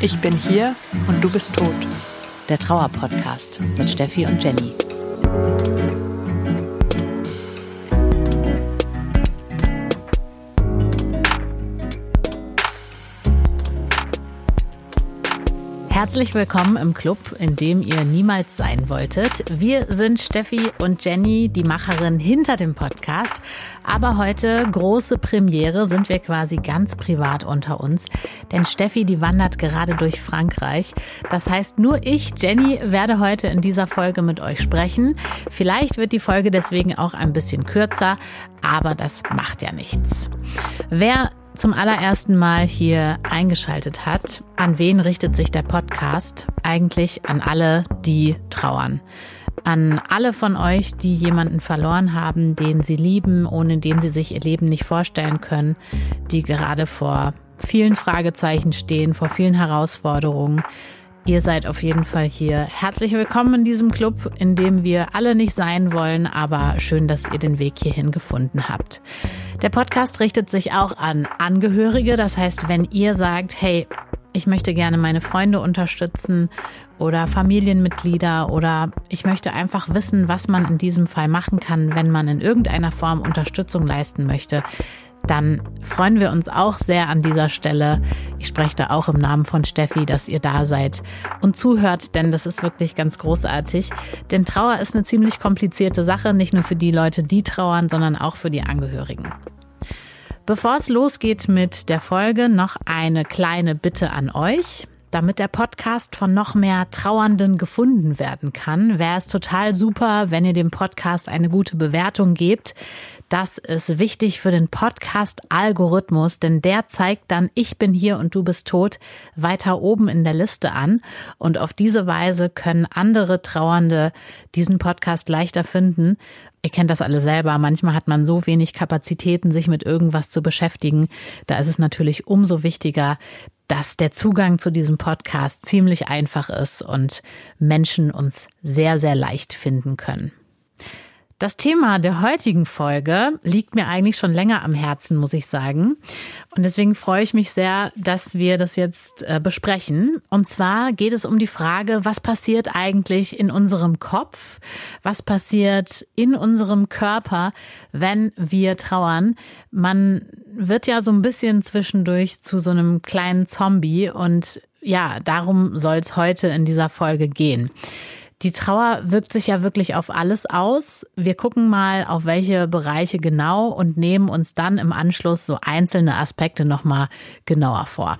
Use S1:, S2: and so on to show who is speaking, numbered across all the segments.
S1: Ich bin hier und du bist tot.
S2: Der Trauer-Podcast mit Steffi und Jenny. Herzlich willkommen im Club, in dem ihr niemals sein wolltet. Wir sind Steffi und Jenny, die Macherin hinter dem Podcast. Aber heute, große Premiere, sind wir quasi ganz privat unter uns. Denn Steffi, die wandert gerade durch Frankreich. Das heißt, nur ich, Jenny, werde heute in dieser Folge mit euch sprechen. Vielleicht wird die Folge deswegen auch ein bisschen kürzer, aber das macht ja nichts. Wer zum allerersten Mal hier eingeschaltet hat, an wen richtet sich der Podcast? Eigentlich an alle, die trauern. An alle von euch, die jemanden verloren haben, den sie lieben, ohne den sie sich ihr Leben nicht vorstellen können, die gerade vor vielen Fragezeichen stehen, vor vielen Herausforderungen. Ihr seid auf jeden Fall hier. Herzlich willkommen in diesem Club, in dem wir alle nicht sein wollen, aber schön, dass ihr den Weg hierhin gefunden habt. Der Podcast richtet sich auch an Angehörige. Das heißt, wenn ihr sagt, hey, ich möchte gerne meine Freunde unterstützen oder Familienmitglieder oder ich möchte einfach wissen, was man in diesem Fall machen kann, wenn man in irgendeiner Form Unterstützung leisten möchte, dann freuen wir uns auch sehr an dieser Stelle. Ich spreche da auch im Namen von Steffi, dass ihr da seid und zuhört, denn das ist wirklich ganz großartig. Denn Trauer ist eine ziemlich komplizierte Sache, nicht nur für die Leute, die trauern, sondern auch für die Angehörigen. Bevor es losgeht mit der Folge, noch eine kleine Bitte an euch. Damit der Podcast von noch mehr Trauernden gefunden werden kann, wäre es total super, wenn ihr dem Podcast eine gute Bewertung gebt. Das ist wichtig für den Podcast-Algorithmus, denn der zeigt dann, ich bin hier und du bist tot, weiter oben in der Liste an. Und auf diese Weise können andere Trauernde diesen Podcast leichter finden. Ihr kennt das alle selber. Manchmal hat man so wenig Kapazitäten, sich mit irgendwas zu beschäftigen. Da ist es natürlich umso wichtiger, dass der Zugang zu diesem Podcast ziemlich einfach ist und Menschen uns sehr, sehr leicht finden können. Das Thema der heutigen Folge liegt mir eigentlich schon länger am Herzen, muss ich sagen. Und deswegen freue ich mich sehr, dass wir das jetzt äh, besprechen. Und zwar geht es um die Frage, was passiert eigentlich in unserem Kopf? Was passiert in unserem Körper, wenn wir trauern? Man wird ja so ein bisschen zwischendurch zu so einem kleinen Zombie und ja, darum soll es heute in dieser Folge gehen. Die Trauer wirkt sich ja wirklich auf alles aus. Wir gucken mal, auf welche Bereiche genau und nehmen uns dann im Anschluss so einzelne Aspekte nochmal genauer vor.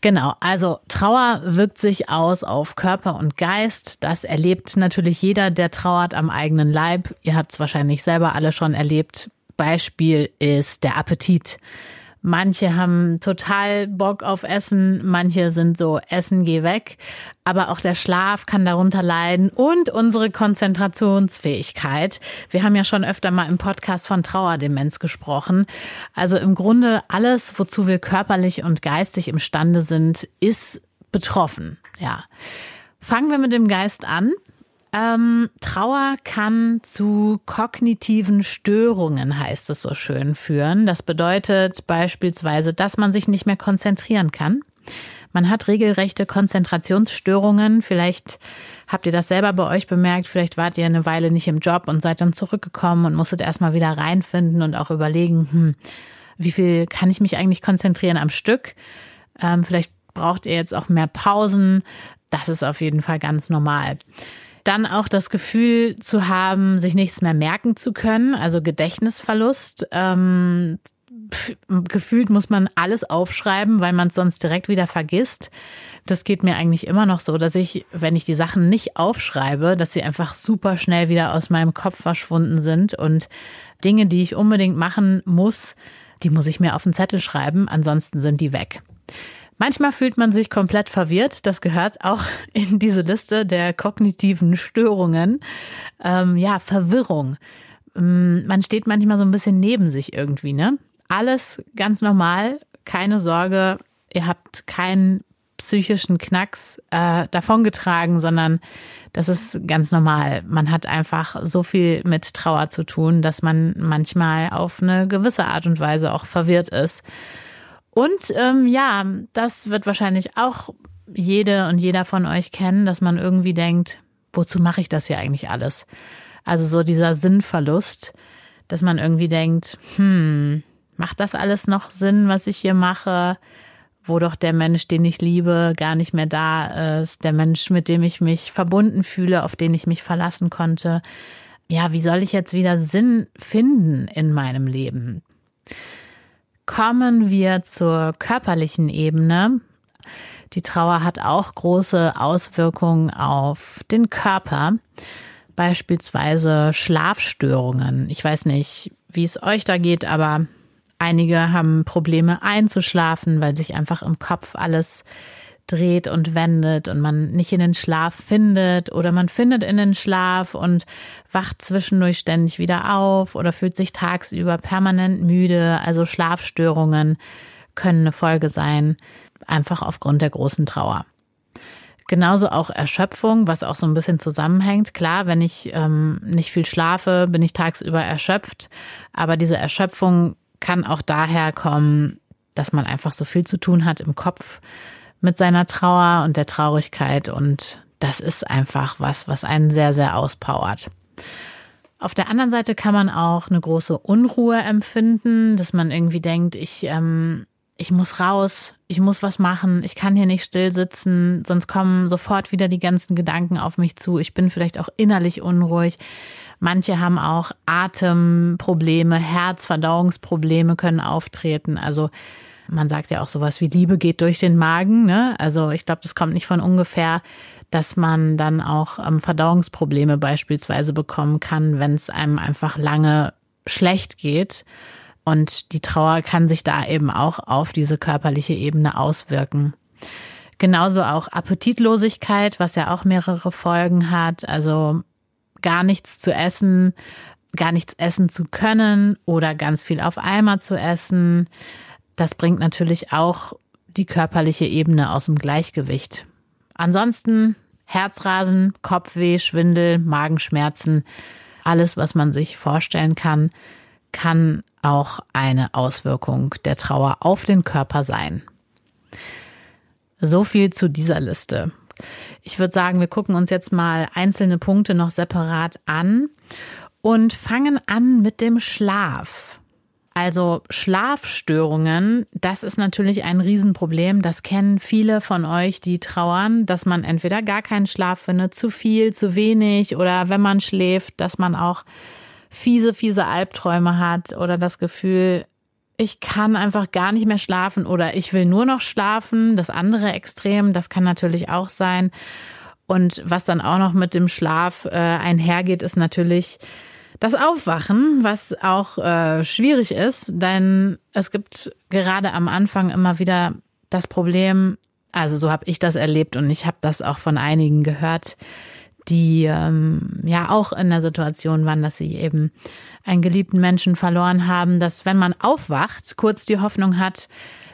S2: Genau, also Trauer wirkt sich aus auf Körper und Geist. Das erlebt natürlich jeder, der trauert am eigenen Leib. Ihr habt es wahrscheinlich selber alle schon erlebt. Beispiel ist der Appetit. Manche haben total Bock auf Essen, manche sind so Essen geh weg, aber auch der Schlaf kann darunter leiden und unsere Konzentrationsfähigkeit. Wir haben ja schon öfter mal im Podcast von Trauerdemenz gesprochen. Also im Grunde alles, wozu wir körperlich und geistig imstande sind, ist betroffen. Ja. Fangen wir mit dem Geist an. Ähm, Trauer kann zu kognitiven Störungen, heißt es so schön, führen. Das bedeutet beispielsweise, dass man sich nicht mehr konzentrieren kann. Man hat regelrechte Konzentrationsstörungen. Vielleicht habt ihr das selber bei euch bemerkt. Vielleicht wart ihr eine Weile nicht im Job und seid dann zurückgekommen und musstet erstmal wieder reinfinden und auch überlegen, hm, wie viel kann ich mich eigentlich konzentrieren am Stück? Ähm, vielleicht braucht ihr jetzt auch mehr Pausen. Das ist auf jeden Fall ganz normal. Dann auch das Gefühl zu haben, sich nichts mehr merken zu können, also Gedächtnisverlust. Ähm, gefühlt muss man alles aufschreiben, weil man es sonst direkt wieder vergisst. Das geht mir eigentlich immer noch so, dass ich, wenn ich die Sachen nicht aufschreibe, dass sie einfach super schnell wieder aus meinem Kopf verschwunden sind und Dinge, die ich unbedingt machen muss, die muss ich mir auf den Zettel schreiben, ansonsten sind die weg. Manchmal fühlt man sich komplett verwirrt. Das gehört auch in diese Liste der kognitiven Störungen. Ähm, ja, Verwirrung. Ähm, man steht manchmal so ein bisschen neben sich irgendwie, ne? Alles ganz normal, keine Sorge. Ihr habt kein psychischen Knacks äh, davongetragen, sondern das ist ganz normal. Man hat einfach so viel mit Trauer zu tun, dass man manchmal auf eine gewisse Art und Weise auch verwirrt ist. Und ähm, ja, das wird wahrscheinlich auch jede und jeder von euch kennen, dass man irgendwie denkt, wozu mache ich das hier eigentlich alles? Also so dieser Sinnverlust, dass man irgendwie denkt, hm, macht das alles noch Sinn, was ich hier mache? Wo doch der Mensch, den ich liebe, gar nicht mehr da ist, der Mensch, mit dem ich mich verbunden fühle, auf den ich mich verlassen konnte. Ja, wie soll ich jetzt wieder Sinn finden in meinem Leben? Kommen wir zur körperlichen Ebene. Die Trauer hat auch große Auswirkungen auf den Körper, beispielsweise Schlafstörungen. Ich weiß nicht, wie es euch da geht, aber einige haben Probleme einzuschlafen, weil sich einfach im Kopf alles dreht und wendet und man nicht in den Schlaf findet oder man findet in den Schlaf und wacht zwischendurch ständig wieder auf oder fühlt sich tagsüber permanent müde. Also Schlafstörungen können eine Folge sein einfach aufgrund der großen Trauer. Genauso auch Erschöpfung, was auch so ein bisschen zusammenhängt. Klar, wenn ich ähm, nicht viel schlafe, bin ich tagsüber erschöpft. Aber diese Erschöpfung kann auch daher kommen, dass man einfach so viel zu tun hat im Kopf mit seiner Trauer und der Traurigkeit. Und das ist einfach was, was einen sehr, sehr auspowert. Auf der anderen Seite kann man auch eine große Unruhe empfinden, dass man irgendwie denkt, ich ähm, ich muss raus, ich muss was machen, ich kann hier nicht still sitzen, sonst kommen sofort wieder die ganzen Gedanken auf mich zu. Ich bin vielleicht auch innerlich unruhig. Manche haben auch Atemprobleme, Herzverdauungsprobleme können auftreten. Also man sagt ja auch sowas wie Liebe geht durch den Magen. Ne? Also ich glaube, das kommt nicht von ungefähr, dass man dann auch ähm, Verdauungsprobleme beispielsweise bekommen kann, wenn es einem einfach lange schlecht geht. Und die Trauer kann sich da eben auch auf diese körperliche Ebene auswirken. Genauso auch Appetitlosigkeit, was ja auch mehrere Folgen hat. Also gar nichts zu essen, gar nichts essen zu können oder ganz viel auf einmal zu essen. Das bringt natürlich auch die körperliche Ebene aus dem Gleichgewicht. Ansonsten Herzrasen, Kopfweh, Schwindel, Magenschmerzen, alles, was man sich vorstellen kann, kann auch eine Auswirkung der Trauer auf den Körper sein. So viel zu dieser Liste. Ich würde sagen, wir gucken uns jetzt mal einzelne Punkte noch separat an und fangen an mit dem Schlaf. Also Schlafstörungen, das ist natürlich ein Riesenproblem. Das kennen viele von euch, die trauern, dass man entweder gar keinen Schlaf findet, zu viel, zu wenig oder wenn man schläft, dass man auch fiese, fiese Albträume hat oder das Gefühl, ich kann einfach gar nicht mehr schlafen oder ich will nur noch schlafen. Das andere Extrem, das kann natürlich auch sein. Und was dann auch noch mit dem Schlaf äh, einhergeht, ist natürlich das Aufwachen, was auch äh, schwierig ist, denn es gibt gerade am Anfang immer wieder das Problem, also so habe ich das erlebt und ich habe das auch von einigen gehört, die ähm, ja auch in der Situation waren, dass sie eben einen geliebten Menschen verloren haben, dass wenn man aufwacht, kurz die Hoffnung hat,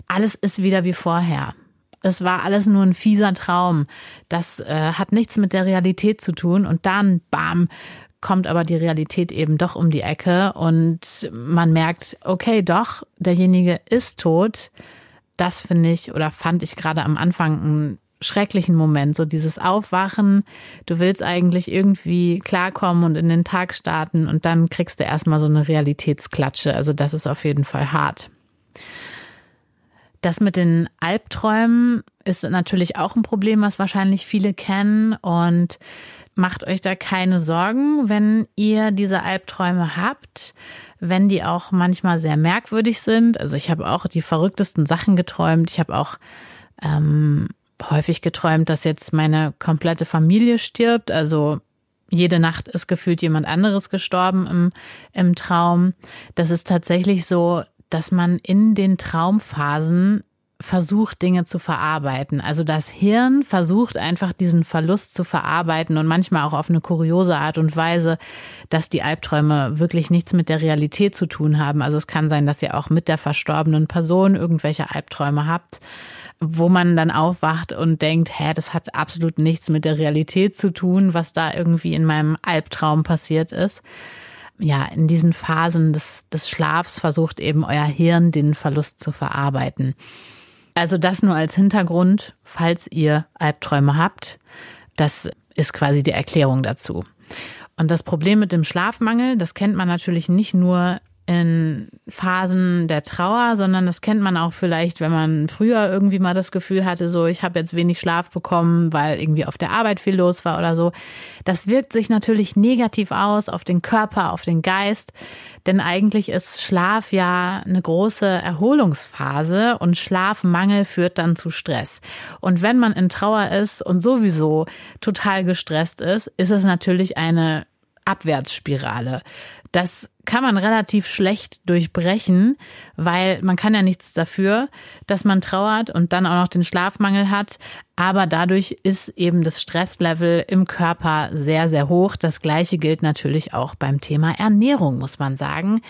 S2: alles ist wieder wie vorher. Es war alles nur ein fieser Traum. Das äh, hat nichts mit der Realität zu tun. Und dann, bam, kommt aber die Realität eben doch um die Ecke und man merkt, okay, doch, derjenige ist tot. Das finde ich oder fand ich gerade am Anfang ein schrecklichen Moment, so dieses Aufwachen, du willst eigentlich irgendwie klarkommen und in den Tag starten und dann kriegst du erstmal so eine Realitätsklatsche. Also das ist auf jeden Fall hart. Das mit den Albträumen ist natürlich auch ein Problem, was wahrscheinlich viele kennen und macht euch da keine Sorgen, wenn ihr diese Albträume habt, wenn die auch manchmal sehr merkwürdig sind. Also ich habe auch die verrücktesten Sachen geträumt. Ich habe auch ähm, häufig geträumt, dass jetzt meine komplette Familie stirbt. Also jede Nacht ist gefühlt jemand anderes gestorben im, im Traum. Das ist tatsächlich so, dass man in den Traumphasen versucht, Dinge zu verarbeiten. Also das Hirn versucht einfach diesen Verlust zu verarbeiten und manchmal auch auf eine kuriose Art und Weise, dass die Albträume wirklich nichts mit der Realität zu tun haben. Also es kann sein, dass ihr auch mit der verstorbenen Person irgendwelche Albträume habt wo man dann aufwacht und denkt, hä, das hat absolut nichts mit der Realität zu tun, was da irgendwie in meinem Albtraum passiert ist. Ja, in diesen Phasen des, des Schlafs versucht eben euer Hirn den Verlust zu verarbeiten. Also das nur als Hintergrund, falls ihr Albträume habt. Das ist quasi die Erklärung dazu. Und das Problem mit dem Schlafmangel, das kennt man natürlich nicht nur in Phasen der Trauer, sondern das kennt man auch vielleicht, wenn man früher irgendwie mal das Gefühl hatte, so ich habe jetzt wenig Schlaf bekommen, weil irgendwie auf der Arbeit viel los war oder so. Das wirkt sich natürlich negativ aus auf den Körper, auf den Geist, denn eigentlich ist Schlaf ja eine große Erholungsphase und Schlafmangel führt dann zu Stress. Und wenn man in Trauer ist und sowieso total gestresst ist, ist es natürlich eine Abwärtsspirale. Das kann man relativ schlecht durchbrechen, weil man kann ja nichts dafür, dass man trauert und dann auch noch den Schlafmangel hat. Aber dadurch ist eben das Stresslevel im Körper sehr, sehr hoch. Das gleiche gilt natürlich auch beim Thema Ernährung, muss man sagen.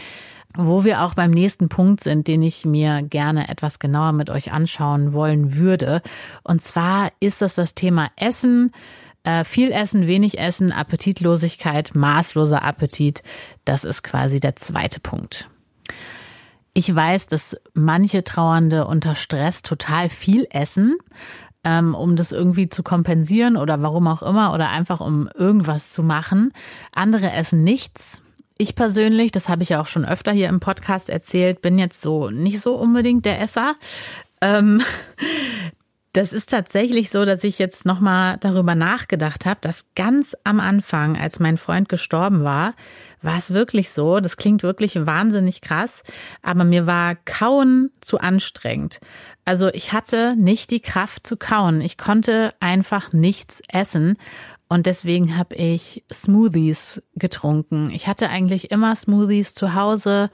S2: Wo wir auch beim nächsten Punkt sind, den ich mir gerne etwas genauer mit euch anschauen wollen würde. Und zwar ist das das Thema Essen. Äh, viel Essen, wenig Essen, Appetitlosigkeit, maßloser Appetit, das ist quasi der zweite Punkt. Ich weiß, dass manche Trauernde unter Stress total viel essen, ähm, um das irgendwie zu kompensieren oder warum auch immer oder einfach um irgendwas zu machen. Andere essen nichts. Ich persönlich, das habe ich ja auch schon öfter hier im Podcast erzählt, bin jetzt so nicht so unbedingt der Esser. Ähm, das ist tatsächlich so, dass ich jetzt nochmal darüber nachgedacht habe, dass ganz am Anfang, als mein Freund gestorben war, war es wirklich so. Das klingt wirklich wahnsinnig krass, aber mir war Kauen zu anstrengend. Also ich hatte nicht die Kraft zu kauen. Ich konnte einfach nichts essen. Und deswegen habe ich Smoothies getrunken. Ich hatte eigentlich immer Smoothies zu Hause.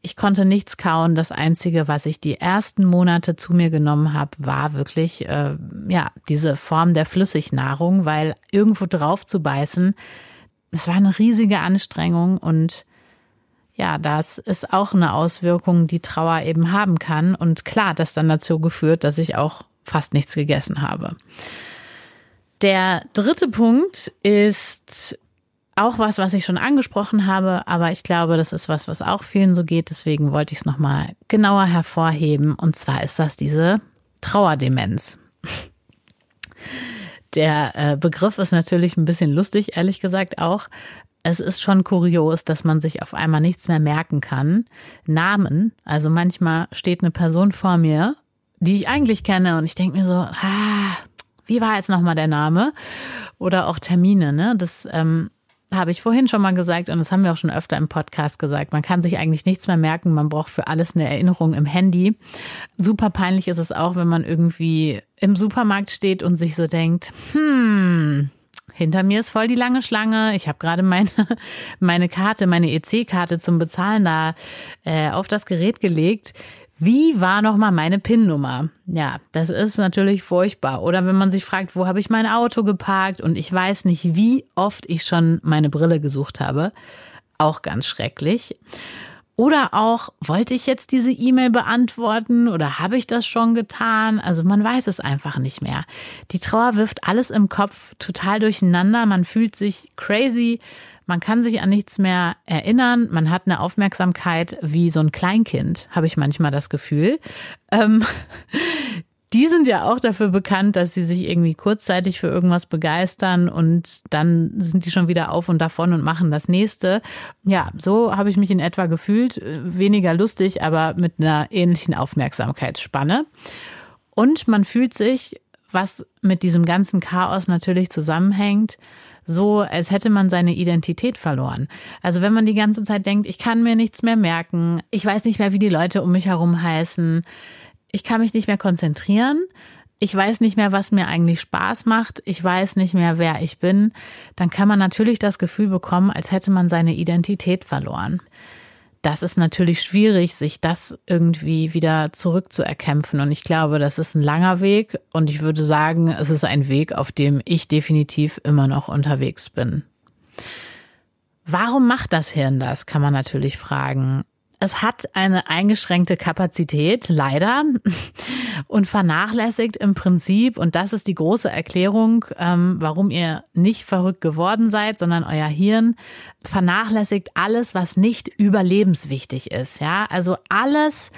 S2: Ich konnte nichts kauen. Das Einzige, was ich die ersten Monate zu mir genommen habe, war wirklich äh, ja diese Form der Flüssignahrung, weil irgendwo drauf zu beißen, es war eine riesige Anstrengung und ja, das ist auch eine Auswirkung, die Trauer eben haben kann. Und klar, das dann dazu geführt, dass ich auch fast nichts gegessen habe. Der dritte Punkt ist auch was, was ich schon angesprochen habe, aber ich glaube, das ist was, was auch vielen so geht. Deswegen wollte ich es nochmal genauer hervorheben. Und zwar ist das diese Trauerdemenz. Der äh, Begriff ist natürlich ein bisschen lustig, ehrlich gesagt auch. Es ist schon kurios, dass man sich auf einmal nichts mehr merken kann. Namen, also manchmal steht eine Person vor mir, die ich eigentlich kenne und ich denke mir so, ah, wie war jetzt nochmal der Name? Oder auch Termine, ne? Das ähm, habe ich vorhin schon mal gesagt und das haben wir auch schon öfter im Podcast gesagt. Man kann sich eigentlich nichts mehr merken. Man braucht für alles eine Erinnerung im Handy. Super peinlich ist es auch, wenn man irgendwie im Supermarkt steht und sich so denkt, hm, hinter mir ist voll die lange Schlange. Ich habe gerade meine, meine Karte, meine EC-Karte zum Bezahlen da äh, auf das Gerät gelegt. Wie war nochmal meine PIN-Nummer? Ja, das ist natürlich furchtbar. Oder wenn man sich fragt, wo habe ich mein Auto geparkt und ich weiß nicht, wie oft ich schon meine Brille gesucht habe. Auch ganz schrecklich. Oder auch, wollte ich jetzt diese E-Mail beantworten oder habe ich das schon getan? Also man weiß es einfach nicht mehr. Die Trauer wirft alles im Kopf total durcheinander. Man fühlt sich crazy. Man kann sich an nichts mehr erinnern. Man hat eine Aufmerksamkeit wie so ein Kleinkind, habe ich manchmal das Gefühl. Ähm, die sind ja auch dafür bekannt, dass sie sich irgendwie kurzzeitig für irgendwas begeistern und dann sind die schon wieder auf und davon und machen das nächste. Ja, so habe ich mich in etwa gefühlt. Weniger lustig, aber mit einer ähnlichen Aufmerksamkeitsspanne. Und man fühlt sich, was mit diesem ganzen Chaos natürlich zusammenhängt, so, als hätte man seine Identität verloren. Also wenn man die ganze Zeit denkt, ich kann mir nichts mehr merken, ich weiß nicht mehr, wie die Leute um mich herum heißen, ich kann mich nicht mehr konzentrieren, ich weiß nicht mehr, was mir eigentlich Spaß macht, ich weiß nicht mehr, wer ich bin, dann kann man natürlich das Gefühl bekommen, als hätte man seine Identität verloren das ist natürlich schwierig, sich das irgendwie wieder zurückzuerkämpfen. Und ich glaube, das ist ein langer Weg. Und ich würde sagen, es ist ein Weg, auf dem ich definitiv immer noch unterwegs bin. Warum macht das Hirn das, kann man natürlich fragen. Es hat eine eingeschränkte Kapazität, leider, und vernachlässigt im Prinzip, und das ist die große Erklärung, ähm, warum ihr nicht verrückt geworden seid, sondern euer Hirn vernachlässigt alles, was nicht überlebenswichtig ist. Ja, also alles,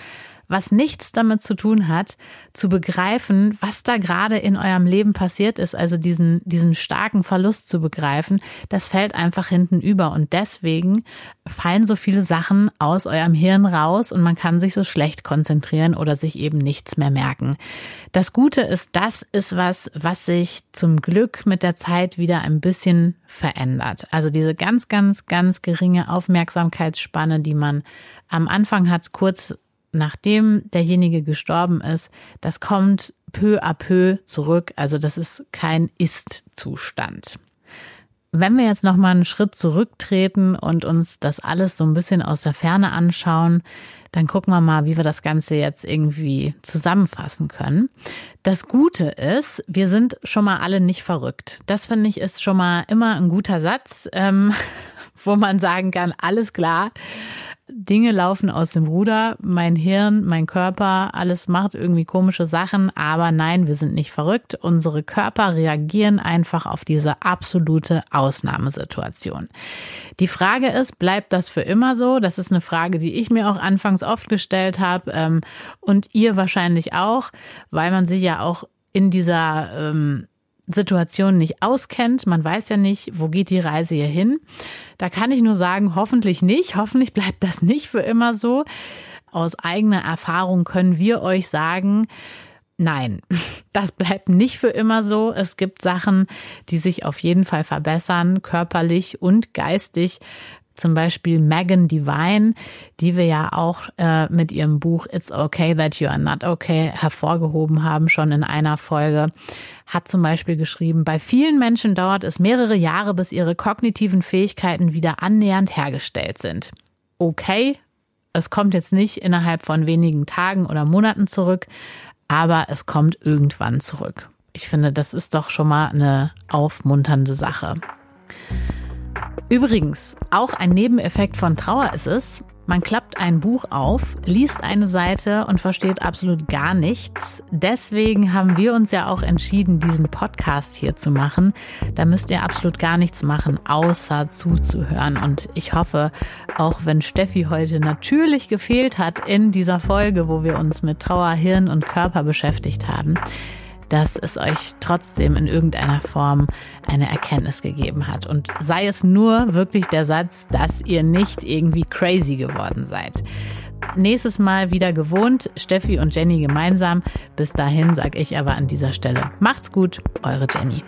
S2: was nichts damit zu tun hat, zu begreifen, was da gerade in eurem Leben passiert ist, also diesen, diesen starken Verlust zu begreifen, das fällt einfach hinten über. Und deswegen fallen so viele Sachen aus eurem Hirn raus und man kann sich so schlecht konzentrieren oder sich eben nichts mehr merken. Das Gute ist, das ist was, was sich zum Glück mit der Zeit wieder ein bisschen verändert. Also diese ganz, ganz, ganz geringe Aufmerksamkeitsspanne, die man am Anfang hat, kurz nachdem derjenige gestorben ist, das kommt peu à peu zurück. Also das ist kein Ist-Zustand. Wenn wir jetzt noch mal einen Schritt zurücktreten und uns das alles so ein bisschen aus der Ferne anschauen, dann gucken wir mal, wie wir das Ganze jetzt irgendwie zusammenfassen können. Das Gute ist, wir sind schon mal alle nicht verrückt. Das finde ich ist schon mal immer ein guter Satz, ähm, wo man sagen kann, alles klar. Dinge laufen aus dem Ruder, mein Hirn, mein Körper, alles macht irgendwie komische Sachen, aber nein, wir sind nicht verrückt. Unsere Körper reagieren einfach auf diese absolute Ausnahmesituation. Die Frage ist, bleibt das für immer so? Das ist eine Frage, die ich mir auch anfangs oft gestellt habe ähm, und ihr wahrscheinlich auch, weil man sich ja auch in dieser ähm, Situation nicht auskennt. Man weiß ja nicht, wo geht die Reise hier hin. Da kann ich nur sagen, hoffentlich nicht. Hoffentlich bleibt das nicht für immer so. Aus eigener Erfahrung können wir euch sagen, Nein, das bleibt nicht für immer so. Es gibt Sachen, die sich auf jeden Fall verbessern, körperlich und geistig zum Beispiel Megan Devine, die wir ja auch äh, mit ihrem Buch It's Okay That You Are Not Okay hervorgehoben haben, schon in einer Folge, hat zum Beispiel geschrieben, bei vielen Menschen dauert es mehrere Jahre, bis ihre kognitiven Fähigkeiten wieder annähernd hergestellt sind. Okay, es kommt jetzt nicht innerhalb von wenigen Tagen oder Monaten zurück, aber es kommt irgendwann zurück. Ich finde, das ist doch schon mal eine aufmunternde Sache. Übrigens, auch ein Nebeneffekt von Trauer ist es, man klappt ein Buch auf, liest eine Seite und versteht absolut gar nichts. Deswegen haben wir uns ja auch entschieden, diesen Podcast hier zu machen. Da müsst ihr absolut gar nichts machen, außer zuzuhören. Und ich hoffe, auch wenn Steffi heute natürlich gefehlt hat in dieser Folge, wo wir uns mit Trauer, Hirn und Körper beschäftigt haben, dass es euch trotzdem in irgendeiner Form eine Erkenntnis gegeben hat. Und sei es nur wirklich der Satz, dass ihr nicht irgendwie crazy geworden seid. Nächstes Mal wieder gewohnt, Steffi und Jenny gemeinsam. Bis dahin sage ich aber an dieser Stelle, macht's gut, eure Jenny.